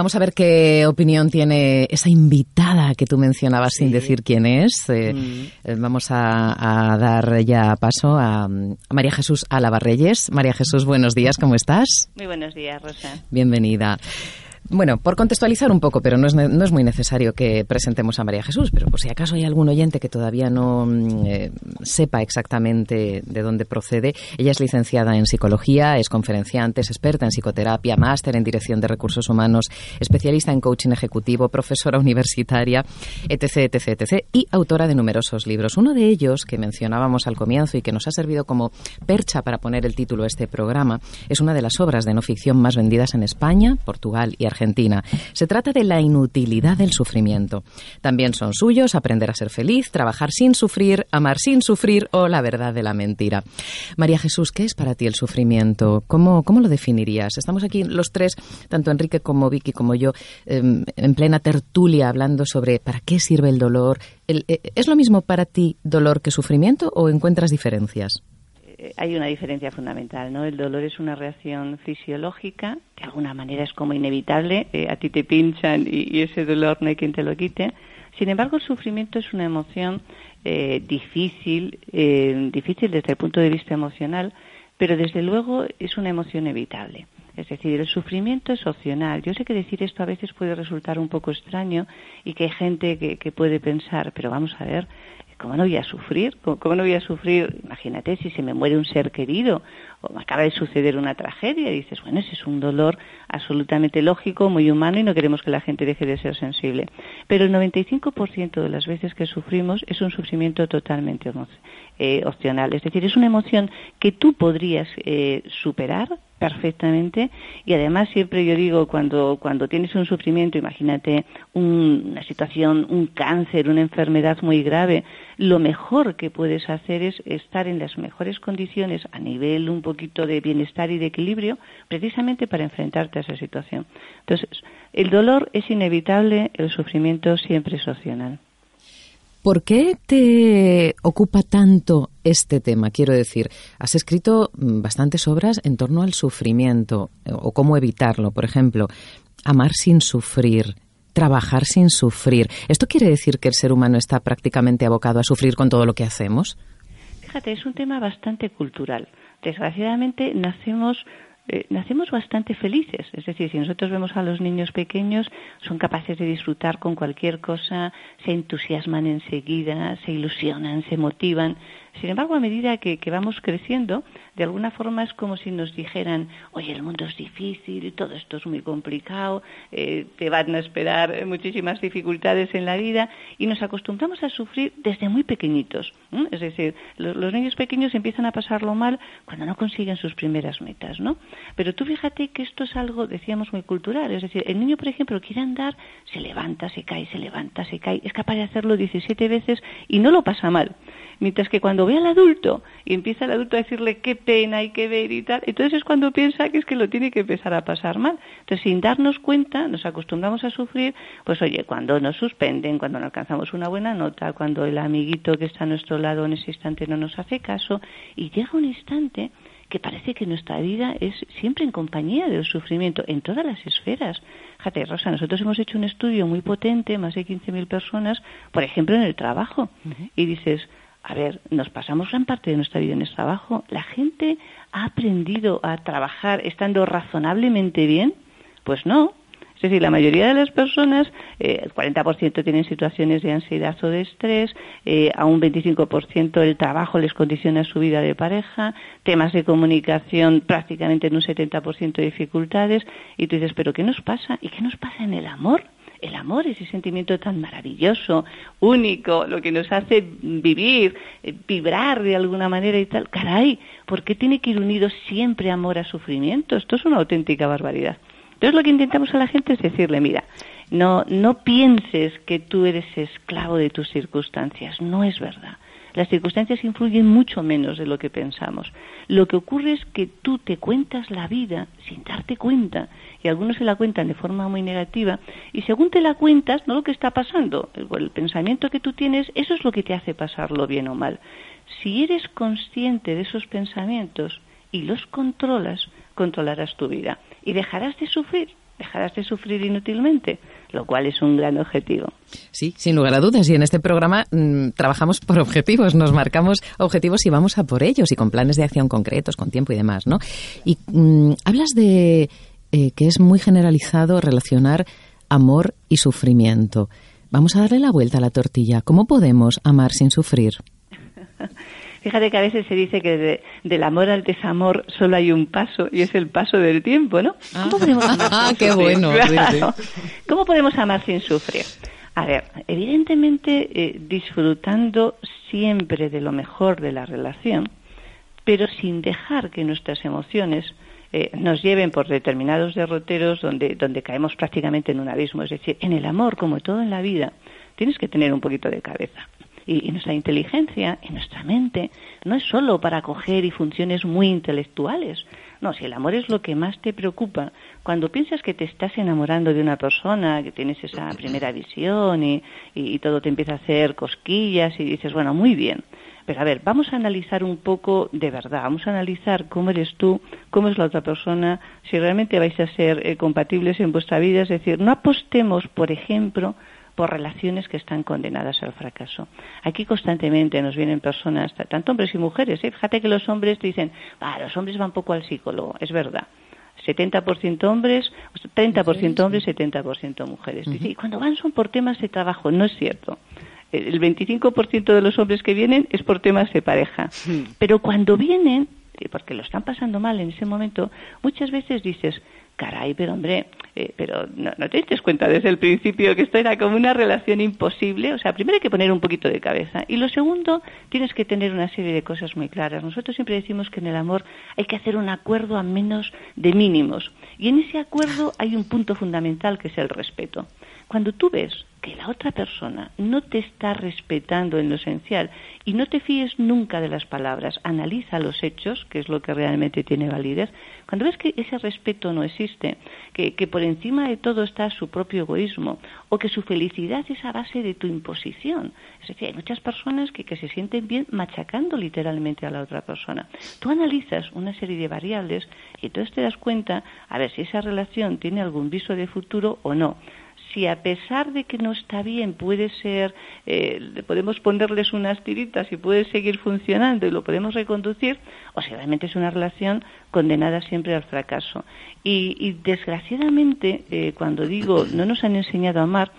Vamos a ver qué opinión tiene esa invitada que tú mencionabas sin decir quién es. Eh, mm. eh, vamos a, dar ya paso a, a María Jesús Alabarreyes. María Jesús, buenos días, ¿cómo estás? Muy buenos días, Rosa. Bienvenida. Bueno, por contextualizar un poco, pero no es, no es, muy necesario que presentemos a María Jesús, pero por si acaso hay algún oyente que todavía no mm, eh, sepa exactamente de dónde procede, ella es licenciada en psicología, es conferenciante, es experta en psicoterapia, máster en dirección de recursos humanos, especialista en coaching ejecutivo, profesora universitaria, etc., etc., etc., y autora de numerosos libros. Uno de ellos, que mencionábamos al comienzo y que nos ha servido como percha para poner el título a este programa, es una de las obras de no ficción más vendidas en España, Portugal y Argentina Argentina. Se trata de la inutilidad del sufrimiento. También son suyos aprender a ser feliz, trabajar sin sufrir, amar sin sufrir o la verdad de la mentira. María Jesús, ¿qué es para ti el sufrimiento? ¿Cómo, cómo lo definirías? Estamos aquí los tres, tanto Enrique como Vicky como yo, em, en plena tertulia hablando sobre para qué sirve el dolor. Eh, ¿Es lo mismo para ti dolor que sufrimiento o encuentras diferencias? Eh, hay una diferencia fundamental, ¿no? El dolor es una reacción fisiológica, de alguna manera es como inevitable, eh, a ti te pinchan y, ese dolor no hay quien te lo quite. Sin embargo, el sufrimiento es una emoción eh, difícil, difícil desde el punto de vista emocional, pero desde luego es una emoción evitable. Es decir, el sufrimiento es opcional. Yo sé que decir esto a veces puede resultar un poco extraño y que hay gente que puede pensar, pero vamos a ver, ¿cómo no voy a sufrir? ¿Cómo, no voy a sufrir? Imagínate si se me muere un ser querido o me acaba de suceder una tragedia y dices, bueno, ese es un dolor absolutamente lógico, muy humano y no queremos que la gente deje de ser sensible. Pero el 95% de las veces que sufrimos es un sufrimiento totalmente eh, opcional, es decir, es una emoción que tú podrías eh, superar perfectamente. Y además siempre yo digo cuando cuando tienes un sufrimiento imagínate una situación un cáncer una enfermedad muy grave lo mejor que puedes hacer es estar en las mejores condiciones a nivel un poquito de bienestar y de equilibrio precisamente para enfrentarte a esa situación. Entonces el dolor es inevitable el sufrimiento siempre es opcional ¿Por qué te ocupa tanto este tema? Quiero decir, has escrito mm, bastantes obras en torno al sufrimiento eh, o cómo evitarlo. Por ejemplo, amar sin sufrir, trabajar sin sufrir. ¿Esto quiere decir que el ser humano está prácticamente abocado a sufrir con todo lo que hacemos? Fíjate, es un tema bastante cultural. Desgraciadamente nacemos eh, nacemos bastante felices. Es decir, si nosotros vemos a los niños pequeños, son capaces de disfrutar con cualquier cosa, se entusiasman enseguida, se ilusionan, se motivan. Sin embargo, a medida que, vamos creciendo, de alguna forma es como si nos dijeran, oye, el mundo es difícil, todo esto es muy complicado, eh, te van a esperar muchísimas dificultades en la vida, y nos acostumbramos a sufrir desde muy pequeñitos. Es decir, los, niños pequeños empiezan a pasarlo mal cuando no consiguen sus primeras metas, ¿no? Pero tú fíjate que esto es algo, decíamos, muy cultural. Es decir, el niño, por ejemplo, quiere andar, se levanta, se cae, se levanta, se cae, es capaz de hacerlo 17 veces y no lo pasa mal. Mientras que cuando ve al adulto y empieza el adulto a decirle qué pena hay que ver y tal, entonces es cuando piensa que es que lo tiene que empezar a pasar mal. Entonces, sin darnos cuenta, nos acostumbramos a sufrir, pues oye, cuando nos suspenden, cuando no alcanzamos una buena nota, cuando el amiguito que está a nuestro lado en ese instante no nos hace caso, y llega un instante que parece que nuestra vida es siempre en compañía del sufrimiento, en todas las esferas. Fíjate, Rosa, nosotros hemos hecho un estudio muy potente, más de 15.000 personas, por ejemplo, en el trabajo, y dices, a ver, nos pasamos gran parte de nuestra vida en el trabajo. La gente ha aprendido a trabajar estando razonablemente bien. Pues no. Es decir, la mayoría de las personas, eh, el 40% tienen situaciones de ansiedad o de estrés, eh, a un 25% el trabajo les condiciona su vida de pareja, temas de comunicación prácticamente en un 70% de dificultades, y tú dices, ¿pero qué nos pasa? ¿Y qué nos pasa en el amor? El amor, ese sentimiento tan maravilloso, único, lo que nos hace vivir, eh, vibrar de alguna manera y tal. Caray, ¿por qué tiene que ir unido siempre amor a sufrimiento? Esto es una auténtica barbaridad. Entonces lo que intentamos a la gente es decirle, mira, no, no pienses que tú eres esclavo de tus circunstancias, no es verdad. Las circunstancias influyen mucho menos de lo que pensamos. Lo que ocurre es que tú te cuentas la vida sin darte cuenta y algunos se la cuentan de forma muy negativa y según te la cuentas, no lo que está pasando, el, pensamiento que tú tienes, eso es lo que te hace pasarlo bien o mal. Si eres consciente de esos pensamientos y los controlas, controlarás tu vida y dejarás de sufrir dejarás de sufrir inútilmente, lo cual es un gran objetivo. Sí, sin lugar a dudas. Y en este programa mm, trabajamos por objetivos, nos marcamos objetivos y vamos a por ellos y con planes de acción concretos, con tiempo y demás, ¿no? Y mm, hablas de eh, que es muy generalizado relacionar amor y sufrimiento. Vamos a darle la vuelta a la tortilla. ¿Cómo podemos amar sin sufrir? Fíjate que a veces se dice que del amor al desamor solo hay un paso y es el paso del tiempo, ¿no? ¿Cómo ah. podemos amar sin ¡Qué bueno! ¿Cómo podemos amar sin sufrir? A ver, evidentemente eh, disfrutando siempre de lo mejor de la relación, pero sin dejar que nuestras emociones eh, nos lleven por determinados derroteros donde, donde caemos prácticamente en un abismo. Es decir, en el amor, como todo en la vida, tienes que tener un poquito de cabeza. Y, nuestra inteligencia, y nuestra mente, no es solo para coger y funciones muy intelectuales. No, si el amor es lo que más te preocupa, cuando piensas que te estás enamorando de una persona, que tienes esa primera visión y, y todo te empieza a hacer cosquillas y dices, bueno, muy bien, pero a ver, vamos a analizar un poco de verdad, vamos a analizar cómo eres tú, cómo es la otra persona, si realmente vais a ser eh, compatibles en vuestra vida, es decir, no apostemos, por ejemplo, por relaciones que están condenadas al fracaso. Aquí constantemente nos vienen personas, tanto hombres y mujeres, ¿eh? fíjate que los hombres te dicen, ah, los hombres van poco al psicólogo, es verdad. 70% hombres, 30% hombres, 70% mujeres. Y cuando van son por temas de trabajo, no es cierto. El 25% de los hombres que vienen es por temas de pareja. Pero cuando vienen, porque lo están pasando mal en ese momento, muchas veces dices, caray, pero hombre, eh, pero no, te diste cuenta desde el principio que esto era como una relación imposible. O sea, primero hay que poner un poquito de cabeza. Y lo segundo, tienes que tener una serie de cosas muy claras. Nosotros siempre decimos que en el amor hay que hacer un acuerdo a menos de mínimos. Y en ese acuerdo hay un punto fundamental que es el respeto. Cuando tú ves que la otra persona no te está respetando en lo esencial y no te fíes nunca de las palabras, analiza los hechos, que es lo que realmente tiene validez, cuando ves que ese respeto no existe, que, por encima de todo está su propio egoísmo o que su felicidad es a base de tu imposición, es decir, hay muchas personas que, que se sienten bien machacando literalmente a la otra persona. Tú analizas una serie de variables y entonces te das cuenta a ver si esa relación tiene algún viso de futuro o no si a pesar de que no está bien puede ser, eh, podemos ponerles unas tiritas y puede seguir funcionando y lo podemos reconducir, o si realmente es una relación condenada siempre al fracaso. Y, desgraciadamente, eh, cuando digo no nos han enseñado a amar,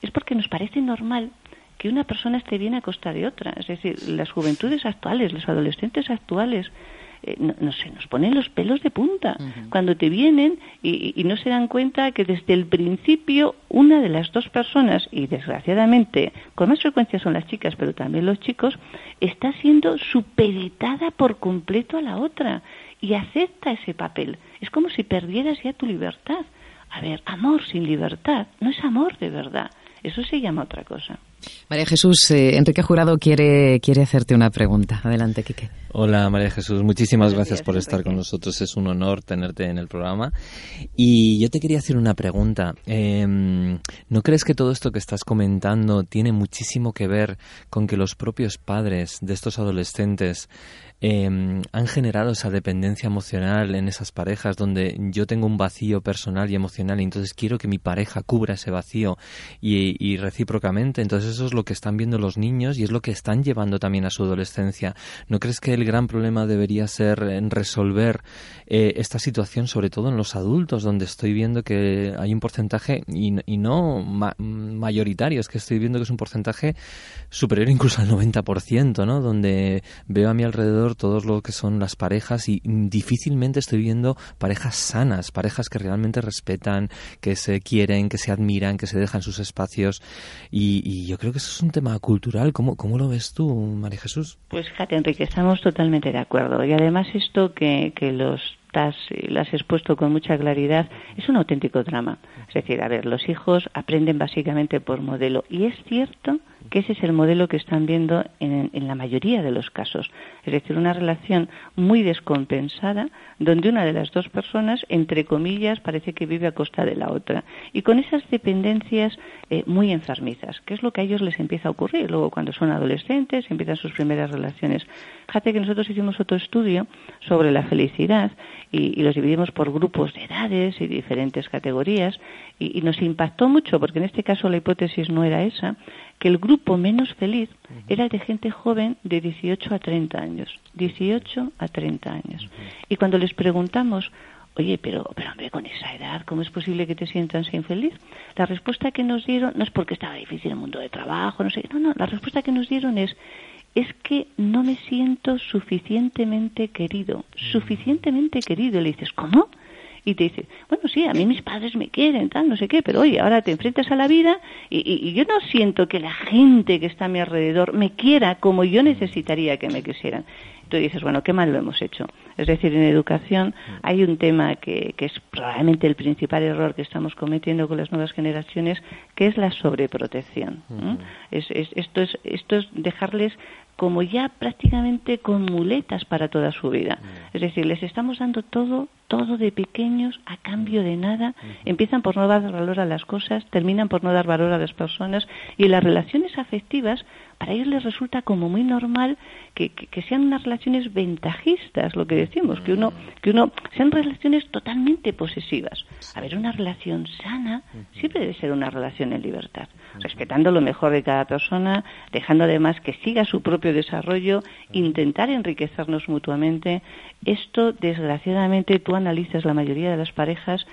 es porque nos parece normal que una persona esté bien a costa de otra. Es decir, las juventudes actuales, los adolescentes actuales, eh, no, sé, nos ponen los pelos de punta cuando te vienen y, no se dan cuenta que desde el principio una de las dos personas, y desgraciadamente con más frecuencia son las chicas, pero también los chicos, está siendo supeditada por completo a la otra y acepta ese papel. Es como si perdieras ya tu libertad. A ver, amor sin libertad no es amor de verdad. Eso se llama otra cosa. María Jesús, eh, Enrique Jurado quiere, quiere hacerte una pregunta. Adelante, Quique. Hola, María Jesús. Muchísimas gracias por estar con nosotros. Es un honor tenerte en el programa. Y yo te quería hacer una pregunta. Em, ¿No crees que todo esto que estás comentando tiene muchísimo que ver con que los propios padres de estos adolescentes Em, han generado esa dependencia emocional en esas parejas donde yo tengo un vacío personal y emocional y entonces quiero que mi pareja cubra ese vacío y, recíprocamente. Entonces eso es lo que están viendo los niños y es lo que están llevando también a su adolescencia. ¿No crees que el gran problema debería ser en resolver eh, esta situación, sobre todo en los adultos, donde estoy viendo que hay un porcentaje y, no mayoritario, es que estoy viendo que es un porcentaje superior incluso al 90%, ¿no? Donde veo a mi alrededor todos lo que son las parejas y difícilmente estoy viendo parejas sanas, parejas que realmente respetan, que se quieren, que se admiran, que se dejan sus espacios. Y, creo que eso es un tema cultural. ¿Cómo, cómo lo ves tú, María Jesús? Pues fíjate, Enrique, estamos totalmente de acuerdo. Y además esto que, que los las has expuesto con mucha claridad, es un auténtico drama. Es decir, a ver, los hijos aprenden básicamente por modelo. Y es cierto que ese es el modelo que están viendo en, en la mayoría de los casos. Es decir, una relación muy descompensada donde una de las dos personas, entre comillas, parece que vive a costa de la otra. Y con esas dependencias eh, muy enfermizas, que es lo que a ellos les empieza a ocurrir. Luego, cuando son adolescentes, empiezan sus primeras relaciones. Fíjate que nosotros hicimos otro estudio sobre la felicidad y, los dividimos por grupos de edades y diferentes categorías y, y nos impactó mucho, porque en este caso la hipótesis no era esa, que el grupo menos feliz era el de gente joven de 18 a 30 años. 18 a 30 años. Y cuando les preguntamos, oye, pero, pero hombre, con esa edad, ¿cómo es posible que te sientas infeliz? La respuesta que nos dieron, no es porque estaba difícil el mundo de trabajo, no sé, no, no, la respuesta que nos dieron es, es que no me siento suficientemente querido, suficientemente querido. Y le dices, ¿cómo? Y te dice, bueno, sí, a mí mis padres me quieren, tal, no sé qué, pero oye, ahora te enfrentas a la vida y, y, yo no siento que la gente que está a mi alrededor me quiera como yo necesitaría que me quisieran. Tú dices, bueno, qué mal lo hemos hecho. Es decir, en educación hay un tema que, que es probablemente el principal error que estamos cometiendo con las nuevas generaciones, que es la sobreprotección. es, es, esto, es, esto es dejarles como ya prácticamente con muletas para toda su vida. Es decir, les estamos dando todo, todo de pequeños a cambio de nada. Empiezan por no dar valor a las cosas, terminan por no dar valor a las personas y las relaciones afectivas para ellos les resulta como muy normal que, que, sean unas relaciones ventajistas, lo que decimos, que uno, que uno sean relaciones totalmente posesivas. A ver, una relación sana siempre debe ser una relación en libertad, respetando lo mejor de cada persona, dejando además que siga su propio desarrollo, intentar enriquecernos mutuamente. Esto, desgraciadamente, tú analizas la mayoría de las parejas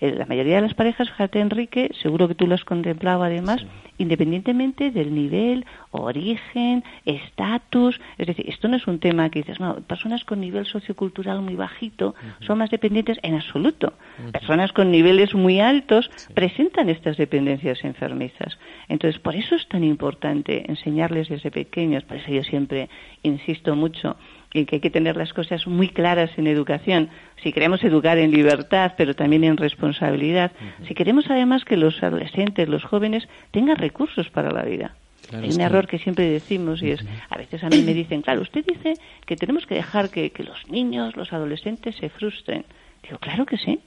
la mayoría de las parejas, fíjate Enrique, seguro que tú lo has contemplado además, independientemente del nivel, origen, estatus, es decir, esto no es un tema que dices, no, personas con nivel sociocultural muy bajito son más dependientes en absoluto. Personas con niveles muy altos presentan estas dependencias enfermizas. Entonces, por eso es tan importante enseñarles desde pequeños, por eso yo siempre insisto mucho y que hay que tener las cosas muy claras en educación. Si queremos educar en libertad, pero también en responsabilidad, si queremos además que los adolescentes, los jóvenes, tengan recursos para la vida. Hay un error que siempre decimos y es, a veces a mí me dicen, claro, usted dice que tenemos que dejar que los niños, los adolescentes se frustren. Digo, claro que sí.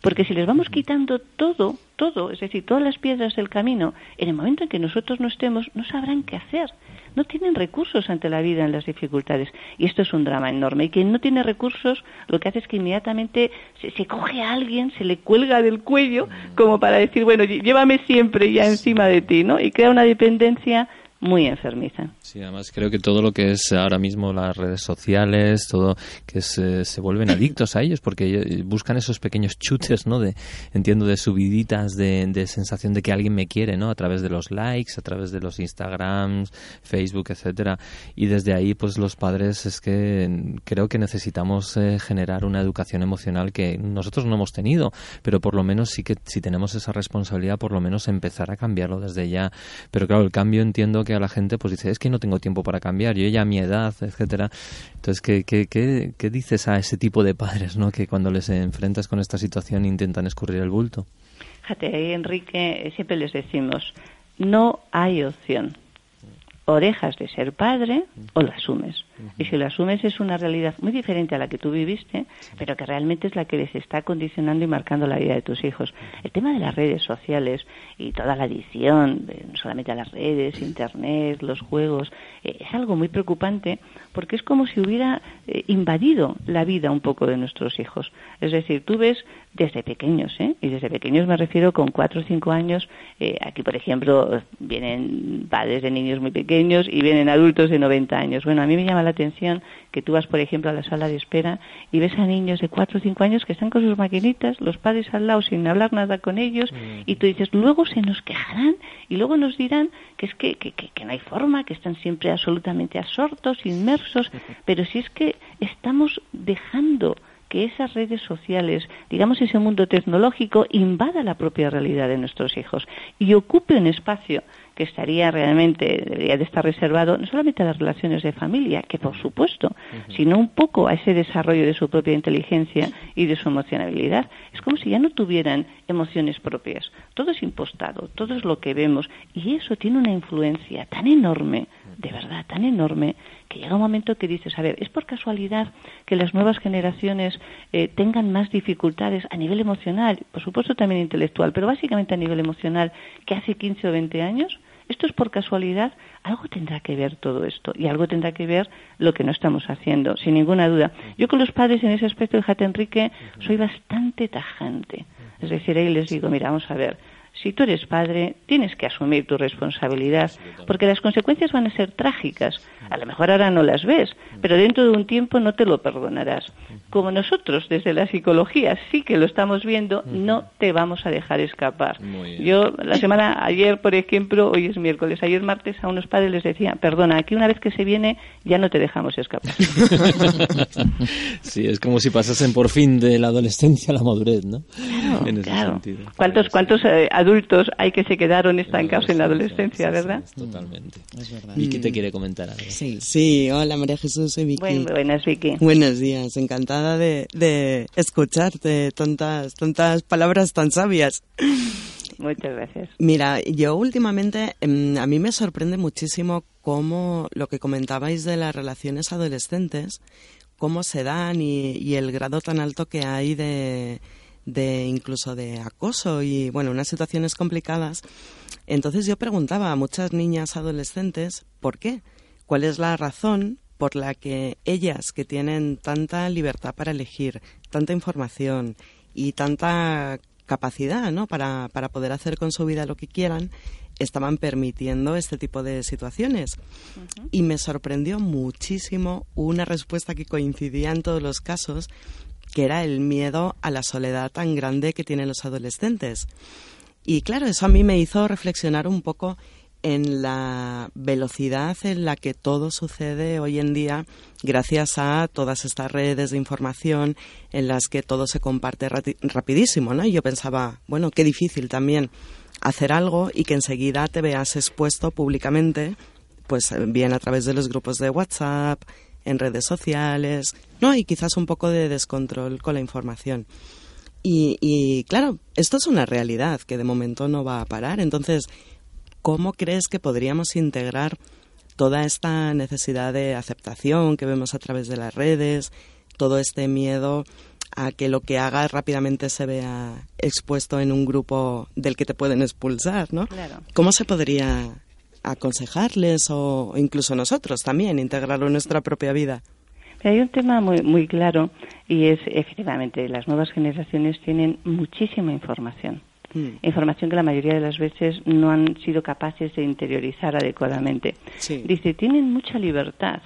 Porque si les vamos quitando todo, todo, es decir, todas las piedras del camino, en el momento en que nosotros no estemos, no sabrán qué hacer. No tienen recursos ante la vida en las dificultades. Y esto es un drama enorme. Y quien no tiene recursos, lo que hace es que inmediatamente se, se coge a alguien, se le cuelga del cuello, como para decir, bueno, llévame siempre ya encima de ti, ¿no? Y crea una dependencia muy enfermiza. Sí, además creo que todo lo que es ahora mismo las redes sociales, todo que se, se vuelven adictos a ellos porque buscan esos pequeños chutes, ¿no? De, entiendo, de subiditas de, de sensación de que alguien me quiere, ¿no? A través de los likes, a través de los Instagrams, Facebook, etcétera. Y desde ahí, pues los padres es que creo que necesitamos eh, generar una educación emocional que nosotros no hemos tenido, pero por lo menos sí que si tenemos esa responsabilidad, por lo menos empezar a cambiarlo desde ya. Pero claro, el cambio entiendo que a la gente pues dice, es que no tengo tiempo para cambiar, yo ya mi edad, etcétera. Entonces, ¿qué, qué, qué, qué dices a ese tipo de padres, no? Que cuando les enfrentas con esta situación intentan escurrir el bulto. Fíjate, Enrique, siempre les decimos, no hay opción o dejas de ser padre o lo asumes. Y si lo asumes es una realidad muy diferente a la que tú viviste, pero que realmente es la que les está condicionando y marcando la vida de tus hijos. El tema de las redes sociales y toda la adición, no solamente a las redes, internet, los juegos, eh, es algo muy preocupante porque es como si hubiera eh, invadido la vida un poco de nuestros hijos. Es decir, tú ves desde pequeños, ¿eh? y desde pequeños me refiero con cuatro o cinco años, eh, aquí por ejemplo vienen padres de niños muy pequeños y vienen adultos de 90 años. Bueno, a mí me llama la atención que tú vas, por ejemplo, a la sala de espera y ves a niños de cuatro o cinco años que están con sus maquinitas, los padres al lado sin hablar nada con ellos, y tú dices, luego se nos quejarán y luego nos dirán que es que, que, que no hay forma, que están siempre absolutamente absortos, inmersos, pero si es que estamos dejando que esas redes sociales, digamos ese mundo tecnológico, invada la propia realidad de nuestros hijos y ocupe un espacio que estaría realmente, debería de estar reservado no solamente a las relaciones de familia, que por supuesto, sino un poco a ese desarrollo de su propia inteligencia y de su emocionalidad. Es como si ya no tuvieran emociones propias. Todo es impostado, todo es lo que vemos y eso tiene una influencia tan enorme, de verdad, tan enorme, que llega un momento que dices, a ver, ¿es por casualidad que las nuevas generaciones eh, tengan más dificultades a nivel emocional, por supuesto también intelectual, pero básicamente a nivel emocional que hace 15 o 20 años? ¿Esto es por casualidad? Algo tendrá que ver todo esto y algo tendrá que ver lo que no estamos haciendo, sin ninguna duda. Yo con los padres en ese aspecto, fíjate Enrique, soy bastante tajante. Es decir, ahí les digo, mira, vamos a ver, si tú eres padre, tienes que asumir tu responsabilidad, porque las consecuencias van a ser trágicas. A lo mejor ahora no las ves, pero dentro de un tiempo no te lo perdonarás. Como nosotros desde la psicología sí que lo estamos viendo, no te vamos a dejar escapar. Yo la semana ayer, por ejemplo, hoy es miércoles, ayer martes a unos padres les decía, perdona, aquí una vez que se viene ya no te dejamos escapar. sí, es como si pasasen por fin de la adolescencia a la madurez, ¿no? Claro, ¿Cuántos, cuántos eh, adultos hay que se quedaron estancados en la adolescencia, verdad? totalmente. Es verdad. ¿Y qué te quiere comentar? Sí. sí, hola María Jesús, soy Vicky. buenas, Vicky. Buenos días, encantada de, de escucharte, tantas, tantas palabras tan sabias. Muchas gracias. Mira, yo últimamente, em, a mí me sorprende muchísimo cómo lo que comentabais de las relaciones adolescentes, cómo se dan y el grado tan alto que hay de de incluso de acoso y bueno, unas situaciones complicadas. Entonces yo preguntaba a muchas niñas adolescentes por qué, cuál es la razón por la que ellas que tienen tanta libertad para elegir, tanta información y tanta capacidad ¿no? para, para poder hacer con su vida lo que quieran, estaban permitiendo este tipo de situaciones. Y me sorprendió muchísimo una respuesta que coincidía en todos los casos, que era el miedo a la soledad tan grande que tienen los adolescentes. Y claro, eso a mí me hizo reflexionar un poco en la velocidad en la que todo sucede hoy en día gracias a todas estas redes de información en las que todo se comparte rapidísimo, ¿no? Y yo pensaba, bueno, qué difícil también hacer algo y que enseguida te veas expuesto públicamente, pues bien a través de los grupos de WhatsApp, en redes sociales, ¿no? Y quizás un poco de descontrol con la información. Y, claro, esto es una realidad que de momento no va a parar. Entonces, ¿cómo crees que podríamos integrar toda esta necesidad de aceptación que vemos a través de las redes, todo este miedo a que lo que hagas rápidamente se vea expuesto en un grupo del que te pueden expulsar, ¿no? ¿Cómo se podría aconsejarles o incluso nosotros también integrarlo en nuestra propia vida? Hay un tema muy, muy claro y es efectivamente las nuevas generaciones tienen muchísima información. Hmm. Información que la mayoría de las veces no han sido capaces de interiorizar adecuadamente. Dice, tienen mucha libertad.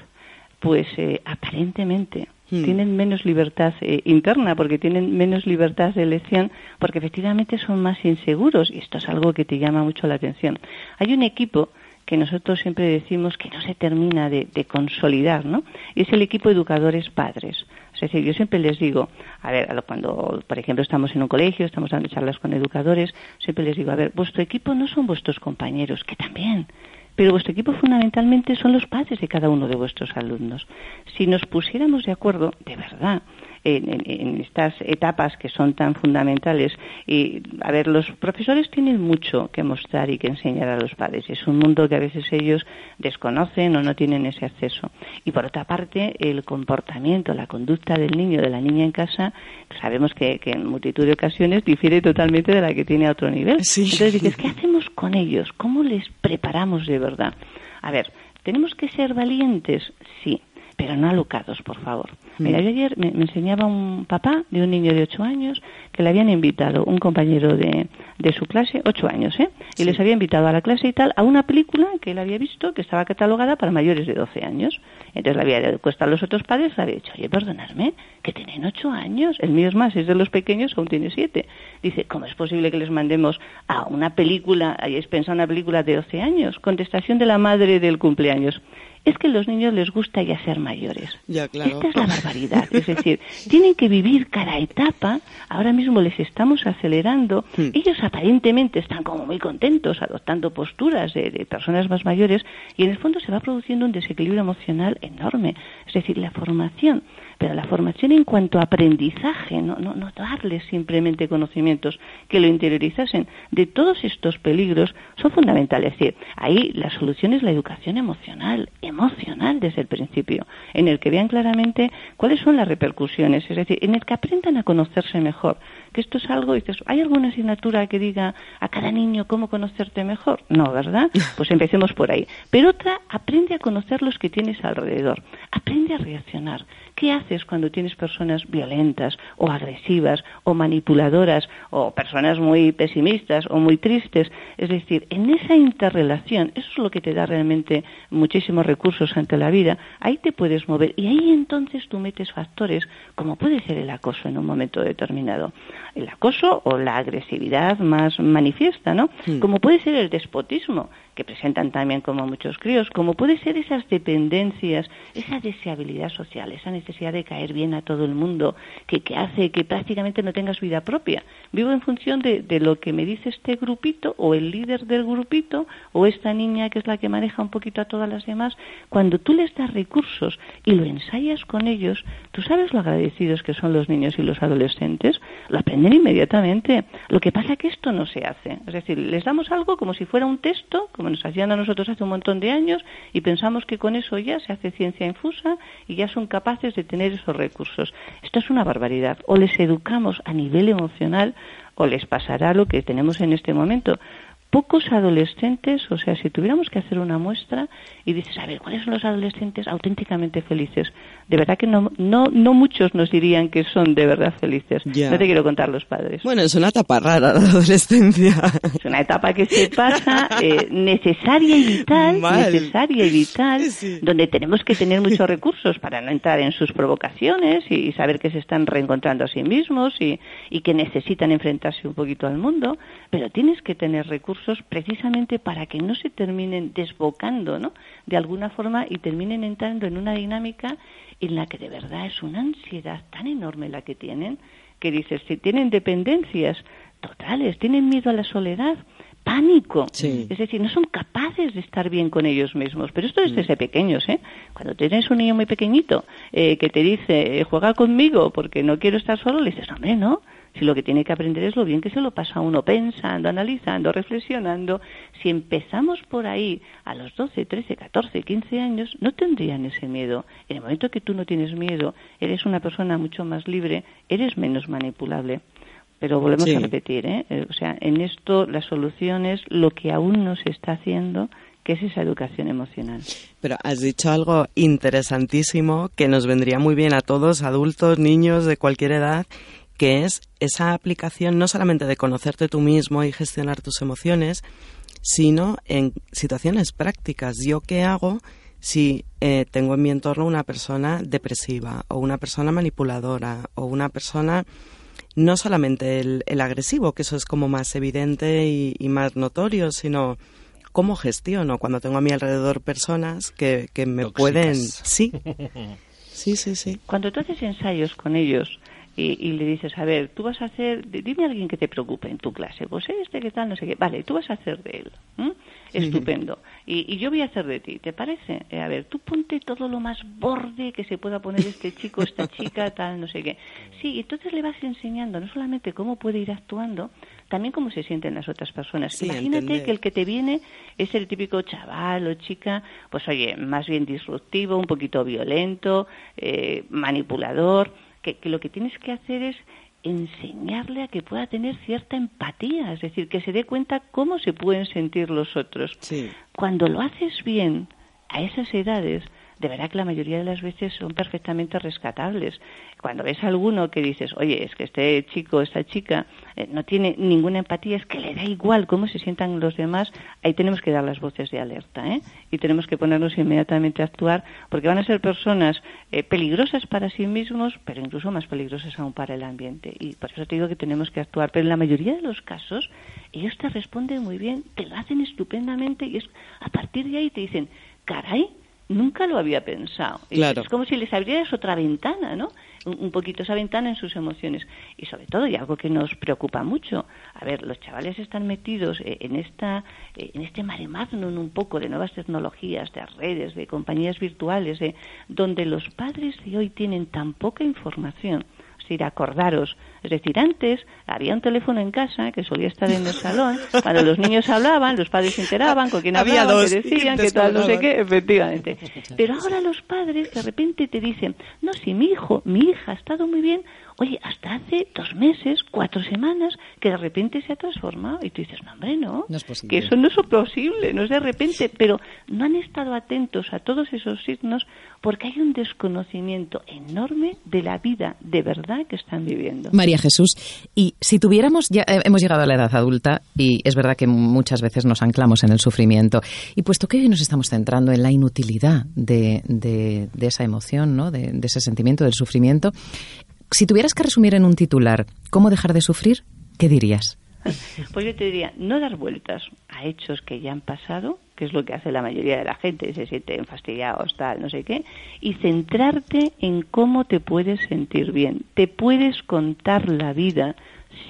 Pues eh, aparentemente hmm. tienen menos libertad eh, interna porque tienen menos libertad de elección porque efectivamente son más inseguros y esto es algo que te llama mucho la atención. Hay un equipo que nosotros siempre decimos que no se termina de, consolidar, ¿no? Y es el equipo educadores padres. Es decir, yo siempre les digo, a ver, cuando, por ejemplo, estamos en un colegio, estamos dando charlas con educadores, siempre les digo, a ver, vuestro equipo no son vuestros compañeros, que también, pero vuestro equipo fundamentalmente son los padres de cada uno de vuestros alumnos. Si nos pusiéramos de acuerdo, de verdad, en, estas etapas que son tan fundamentales. Y, a ver, los profesores tienen mucho que mostrar y que enseñar a los padres. Es un mundo que a veces ellos desconocen o no tienen ese acceso. Y por otra parte, el comportamiento, la conducta del niño, de la niña en casa, sabemos que, en multitud de ocasiones difiere totalmente de la que tiene a otro nivel. Entonces dices, ¿qué hacemos con ellos? ¿Cómo les preparamos de verdad? A ver, ¿tenemos que ser valientes? Sí pero no alocados, por favor. Mira, yo ayer me, enseñaba un papá de un niño de ocho años que le habían invitado un compañero de, de su clase, ocho años, ¿eh? Y les había invitado a la clase y tal a una película que él había visto que estaba catalogada para mayores de doce años. Entonces le había puesto a los otros padres, le había dicho, oye, perdonadme, que tienen ocho años, el mío es más, es de los pequeños, aún tiene siete. Dice, ¿cómo es posible que les mandemos a una película, hayáis pensado en una película de doce años? Contestación de la madre del cumpleaños es que a los niños les gusta ya ser mayores. Ya, claro. Esta es la barbaridad. Es decir, tienen que vivir cada etapa. Ahora mismo les estamos acelerando. Hmm. Ellos aparentemente están como muy contentos adoptando posturas de, de personas más mayores y en el fondo se va produciendo un desequilibrio emocional enorme. Es decir, la formación pero la formación en cuanto a aprendizaje, no, no, no darles simplemente conocimientos que lo interiorizasen, de todos estos peligros son fundamentales. Es decir, ahí la solución es la educación emocional, emocional desde el principio, en el que vean claramente cuáles son las repercusiones, es decir, en el que aprendan a conocerse mejor. Que esto es algo, dices, ¿hay alguna asignatura que diga a cada niño cómo conocerte mejor? No, ¿verdad? Pues empecemos por ahí. Pero otra, aprende a conocer los que tienes alrededor, aprende a reaccionar. ¿Qué haces cuando tienes personas violentas o agresivas o manipuladoras o personas muy pesimistas o muy tristes? Es decir, en esa interrelación, eso es lo que te da realmente muchísimos recursos ante la vida, ahí te puedes mover y ahí entonces tú metes factores como puede ser el acoso en un momento determinado. El acoso o la agresividad más manifiesta, ¿no? Como puede ser el despotismo, que presentan también como muchos críos, como puede ser esas dependencias, esa deseabilidad social, esa necesidad de caer bien a todo el mundo, que, hace que prácticamente no tengas vida propia. Vivo en función de, de, lo que me dice este grupito, o el líder del grupito, o esta niña que es la que maneja un poquito a todas las demás. Cuando tú les das recursos y lo ensayas con ellos, tú sabes lo agradecidos que son los niños y los adolescentes, lo aprenden inmediatamente. Lo que pasa es que esto no se hace. Es decir, les damos algo como si fuera un texto, como nos hacían a nosotros hace un montón de años y pensamos que con eso ya se hace ciencia infusa y ya son capaces de tener esos recursos. Esto es una barbaridad. O les educamos a nivel emocional o les pasará lo que tenemos en este momento pocos adolescentes, o sea, si tuviéramos que hacer una muestra y dices, a ver, ¿cuáles son los adolescentes auténticamente felices? De verdad que no, no, no muchos nos dirían que son de verdad felices. No te quiero contar los padres. Bueno, es una etapa rara la adolescencia. Es una etapa que se pasa eh, necesaria y vital, Mal. necesaria y vital, Sí. donde tenemos que tener muchos recursos para no entrar en sus provocaciones y, y saber que se están reencontrando a sí mismos y, y que necesitan enfrentarse un poquito al mundo, pero tienes que tener recursos precisamente para que no se terminen desbocando, ¿no? De alguna forma y terminen entrando en una dinámica en la que de verdad es una ansiedad tan enorme la que tienen que dices, si tienen dependencias totales, tienen miedo a la soledad, pánico. Sí. Es decir, no son capaces de estar bien con ellos mismos. Pero esto es desde pequeños, ¿eh? Cuando tienes un niño muy pequeñito eh, que te dice, eh, juega conmigo porque no quiero estar solo, le dices, hombre, no. Si lo que tiene que aprender es lo bien que se lo pasa uno pensando, analizando, reflexionando. Si empezamos por ahí a los 12, 13, 14, 15 años, no tendrían ese miedo. En el momento que tú no tienes miedo, eres una persona mucho más libre, eres menos manipulable. Pero volvemos Sí. a repetir, ¿eh? Eh, O sea, en esto la solución es lo que aún no se está haciendo, que es esa educación emocional. Pero has dicho algo interesantísimo que nos vendría muy bien a todos, adultos, niños de cualquier edad, que es esa aplicación no solamente de conocerte tú mismo y gestionar tus emociones, sino en situaciones prácticas. ¿Yo qué hago si eh, tengo en mi entorno una persona depresiva o una persona manipuladora o una persona no solamente el, el agresivo, que eso es como más evidente y, y más notorio, sino cómo gestiono cuando tengo a mi alrededor personas que, que me Tóxicas. pueden... Sí, sí, sí, sí. Cuando tú haces ensayos con ellos y, y le dices, a ver, tú vas a hacer, di- dime a alguien que te preocupe en tu clase, pues este, que tal, no sé qué, vale, tú vas a hacer de él, estupendo, y, y yo voy a hacer de ti, ¿te parece? Eh, a ver, tú ponte todo lo más borde que se pueda poner este chico, esta chica, tal, no sé qué. Sí, entonces le vas enseñando no solamente cómo puede ir actuando, también cómo se sienten las otras personas. Sí, Imagínate entender. que el que te viene es el típico chaval o chica, pues oye, más bien disruptivo, un poquito violento, eh, manipulador, que, que lo que tienes que hacer es enseñarle a que pueda tener cierta empatía, es decir, que se dé cuenta cómo se pueden sentir los otros. Sí. Cuando lo haces bien a esas edades, de verdad que la mayoría de las veces son perfectamente rescatables. Cuando ves a alguno que dices, oye, es que este chico, esta chica eh, no tiene ninguna empatía, es que le da igual cómo se sientan los demás, ahí tenemos que dar las voces de alerta, ¿eh? Y tenemos que ponernos inmediatamente a actuar, porque van a ser personas eh, peligrosas para sí mismos, pero incluso más peligrosas aún para el ambiente. Y por eso te digo que tenemos que actuar. Pero en la mayoría de los casos, ellos te responden muy bien, te lo hacen estupendamente, y es a partir de ahí te dicen, caray, nunca lo había pensado. Es como si les abrieras otra ventana, ¿no? Un, poquito esa ventana en sus emociones. Y sobre todo, y algo que nos preocupa mucho, a ver, los chavales están metidos eh, en, esta, eh, en este mare magnum un poco de nuevas tecnologías, de redes, de compañías virtuales, donde los padres de hoy tienen tan poca información decir, acordaros. Es decir, antes había un teléfono en casa que solía estar en el salón, cuando los niños hablaban, los padres se enteraban con quién hablaban, que decían, que tal, no sé qué, efectivamente. Pero ahora los padres de repente te dicen, no, si mi hijo, mi hija ha estado muy bien, Oye, hasta hace dos meses, cuatro semanas, que de repente se ha transformado. Y tú dices, no, hombre, no. no es posible. Que eso no es posible, no es de repente. Pero no han estado atentos a todos esos signos porque hay un desconocimiento enorme de la vida de verdad que están viviendo. María Jesús, y si tuviéramos, ya eh, hemos llegado a la edad adulta y es verdad que muchas veces nos anclamos en el sufrimiento. Y puesto que hoy nos estamos centrando en la inutilidad de, de, esa emoción, ¿no? de, de ese sentimiento del sufrimiento, si tuvieras que resumir en un titular cómo dejar de sufrir, ¿qué dirías? Pues yo te diría, no dar vueltas a hechos que ya han pasado, que es lo que hace la mayoría de la gente, se siente fastidiados, tal, no sé qué, y centrarte en cómo te puedes sentir bien. Te puedes contar la vida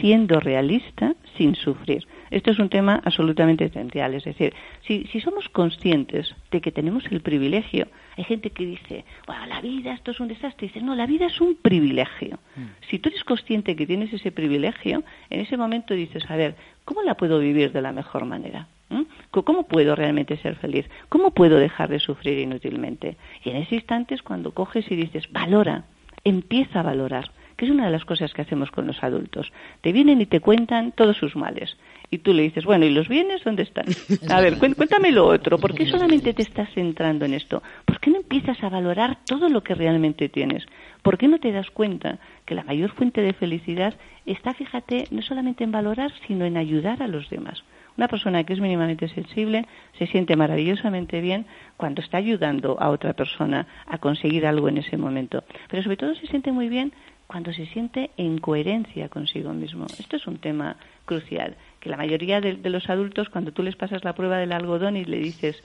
siendo realista sin sufrir. Esto es un tema absolutamente esencial. Es decir, si, si somos conscientes de que tenemos el privilegio, hay gente que dice, bueno, la vida, esto es un desastre. Y dice, no, la vida es un privilegio. Mm. Si tú eres consciente que tienes ese privilegio, en ese momento dices, a ver, ¿cómo la puedo vivir de la mejor manera? ¿Mm? ¿Cómo puedo realmente ser feliz? ¿Cómo puedo dejar de sufrir inútilmente? Y en ese instante es cuando coges y dices, valora, empieza a valorar que es una de las cosas que hacemos con los adultos. Te vienen y te cuentan todos sus males. Y tú le dices, bueno, ¿y los bienes dónde están? A ver, cuéntame lo otro. ¿Por qué solamente te estás centrando en esto? ¿Por qué no empiezas a valorar todo lo que realmente tienes? ¿Por qué no te das cuenta que la mayor fuente de felicidad está, fíjate, no solamente en valorar, sino en ayudar a los demás? Una persona que es mínimamente sensible se siente maravillosamente bien cuando está ayudando a otra persona a conseguir algo en ese momento. Pero sobre todo se siente muy bien cuando se siente en coherencia consigo mismo. Esto es un tema crucial, que la mayoría de, los adultos, cuando tú les pasas la prueba del algodón y le dices,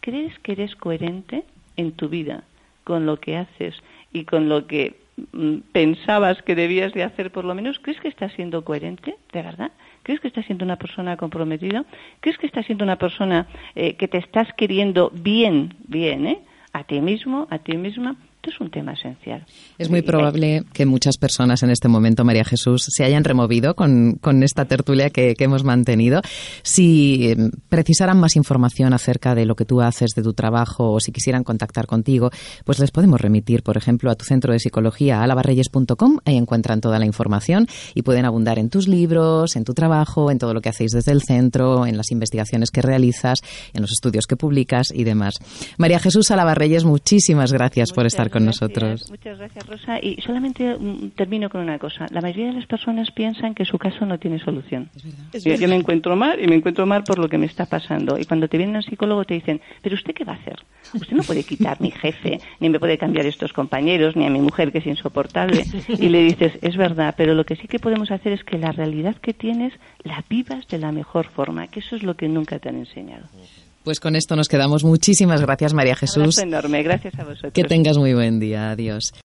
¿crees que eres coherente en tu vida con lo que haces y con lo que mm, pensabas que debías de hacer por lo menos? ¿Crees que estás siendo coherente, de verdad? ¿Crees que estás siendo una persona comprometida? ¿Crees que estás siendo una persona eh, que te estás queriendo bien, bien, eh? A ti mismo, a ti misma esto es un tema esencial. Es muy probable que muchas personas en este momento, María Jesús, se hayan removido con, esta tertulia que, hemos mantenido. Si eh, precisaran más información acerca de lo que tú haces, de tu trabajo, o si quisieran contactar contigo, pues les podemos remitir, por ejemplo, a tu centro de psicología, alabarreyes.com. Ahí encuentran toda la información y pueden abundar en tus libros, en tu trabajo, en todo lo que hacéis desde el centro, en las investigaciones que realizas, en los estudios que publicas y demás. María Jesús Alabarreyes, muchísimas gracias por estar con nosotros. Muchas gracias, Rosa. Y solamente mm, termino con una cosa. La mayoría de las personas piensan que su caso no tiene solución. yo, me encuentro mal y me encuentro mal por lo que me está pasando. Y cuando te viene un psicólogo te dicen, pero ¿usted qué va a hacer? Usted no puede quitar mi jefe, ni me puede cambiar estos compañeros, ni a mi mujer que es insoportable. Y le dices, es verdad, pero lo que sí que podemos hacer es que la realidad que tienes la vivas de la mejor forma, que eso es lo que nunca te han enseñado. Pues con esto nos quedamos. Muchísimas gracias, María Jesús. Un enorme. Gracias a vosotros. Que tengas muy buen día. Adiós.